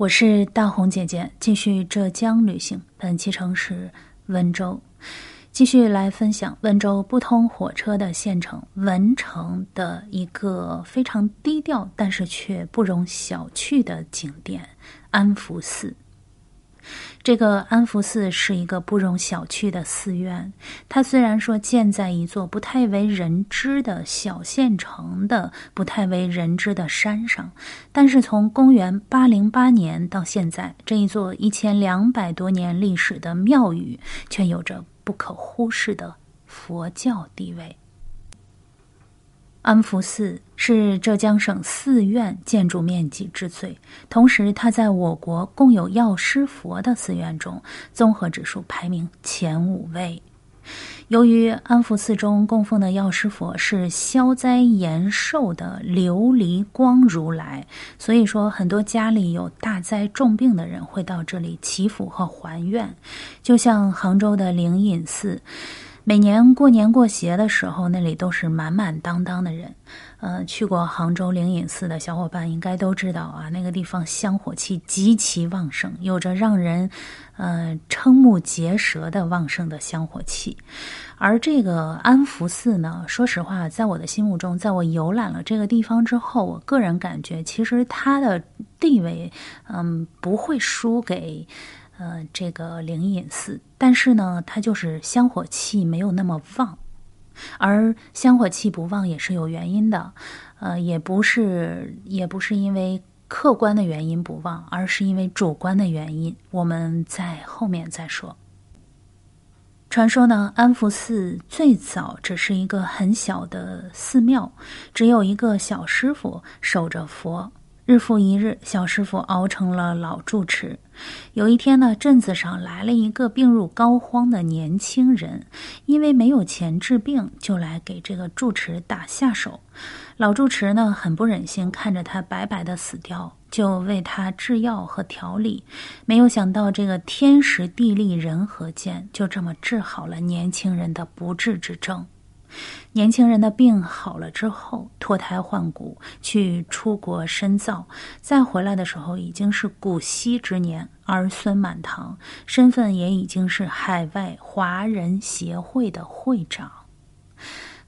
我是大红姐姐，继续浙江旅行。本期城市温州，继续来分享温州不通火车的县城文城的一个非常低调，但是却不容小觑的景点——安福寺。这个安福寺是一个不容小觑的寺院。它虽然说建在一座不太为人知的小县城的不太为人知的山上，但是从公元八零八年到现在，这一座一千两百多年历史的庙宇，却有着不可忽视的佛教地位。安福寺是浙江省寺院建筑面积之最，同时它在我国共有药师佛的寺院中，综合指数排名前五位。由于安福寺中供奉的药师佛是消灾延寿的琉璃光如来，所以说很多家里有大灾重病的人会到这里祈福和还愿，就像杭州的灵隐寺。每年过年过节的时候，那里都是满满当当的人。呃，去过杭州灵隐寺的小伙伴应该都知道啊，那个地方香火气极其旺盛，有着让人呃瞠目结舌的旺盛的香火气。而这个安福寺呢，说实话，在我的心目中，在我游览了这个地方之后，我个人感觉，其实它的地位，嗯，不会输给。呃，这个灵隐寺，但是呢，它就是香火气没有那么旺，而香火气不旺也是有原因的，呃，也不是也不是因为客观的原因不旺，而是因为主观的原因，我们在后面再说。传说呢，安福寺最早只是一个很小的寺庙，只有一个小师傅守着佛。日复一日，小师傅熬成了老住持。有一天呢，镇子上来了一个病入膏肓的年轻人，因为没有钱治病，就来给这个住持打下手。老住持呢，很不忍心看着他白白的死掉，就为他制药和调理。没有想到，这个天时地利人和间，就这么治好了年轻人的不治之症。年轻人的病好了之后，脱胎换骨，去出国深造，再回来的时候已经是古稀之年，儿孙满堂，身份也已经是海外华人协会的会长。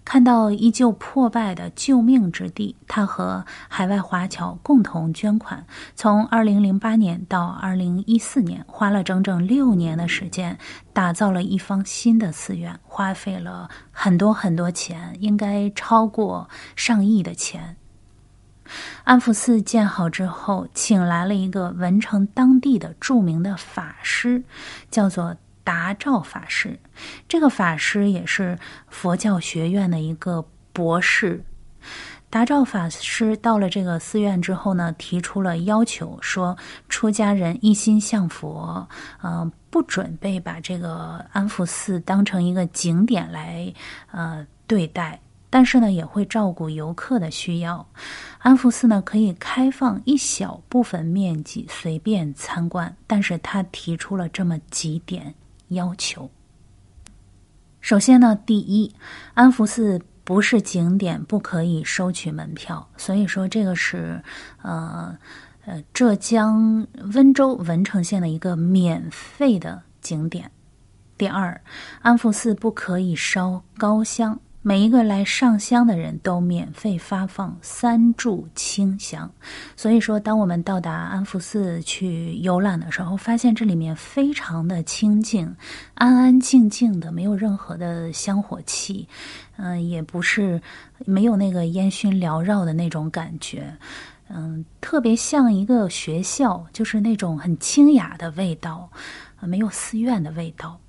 看到依旧破败的救命之地，他和海外华侨共同捐款，从2008年到2014年，花了整整六年的时间，打造了一方新的寺院，花费了很多很多钱，应该超过上亿的钱。安福寺建好之后，请来了一个文成当地的著名的法师，叫做。达照法师，这个法师也是佛教学院的一个博士。达照法师到了这个寺院之后呢，提出了要求，说出家人一心向佛，嗯，不准备把这个安福寺当成一个景点来呃对待，但是呢，也会照顾游客的需要。安福寺呢，可以开放一小部分面积随便参观，但是他提出了这么几点。要求。首先呢，第一，安福寺不是景点，不可以收取门票，所以说这个是呃呃浙江温州文成县的一个免费的景点。第二，安福寺不可以烧高香。每一个来上香的人都免费发放三炷清香，所以说，当我们到达安福寺去游览的时候，发现这里面非常的清静，安安静静的，没有任何的香火气，嗯，也不是没有那个烟熏缭绕的那种感觉，嗯，特别像一个学校，就是那种很清雅的味道，没有寺院的味道。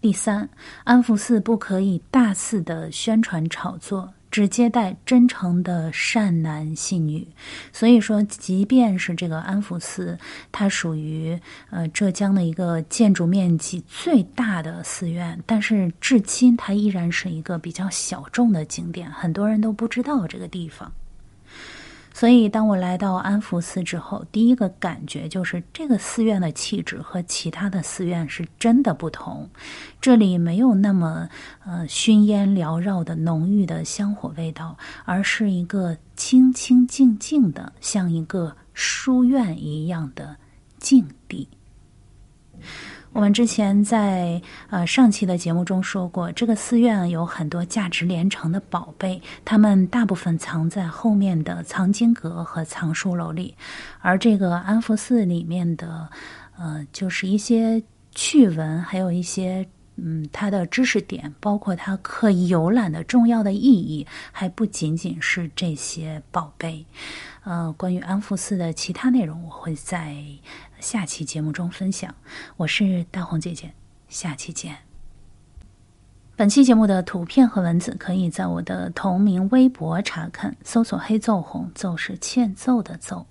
第三，安福寺不可以大肆的宣传炒作，只接待真诚的善男信女。所以说，即便是这个安福寺，它属于呃浙江的一个建筑面积最大的寺院，但是至今它依然是一个比较小众的景点，很多人都不知道这个地方。所以，当我来到安福寺之后，第一个感觉就是这个寺院的气质和其他的寺院是真的不同。这里没有那么呃熏烟缭绕的浓郁的香火味道，而是一个清清静静的，像一个书院一样的境地。我们之前在呃上期的节目中说过，这个寺院有很多价值连城的宝贝，它们大部分藏在后面的藏经阁和藏书楼里，而这个安福寺里面的呃，就是一些趣闻，还有一些嗯它的知识点，包括它可游览的重要的意义，还不仅仅是这些宝贝。呃，关于安福寺的其他内容，我会在。下期节目中分享，我是大红姐姐，下期见。本期节目的图片和文字可以在我的同名微博查看，搜索“黑奏红”，奏是欠揍的奏。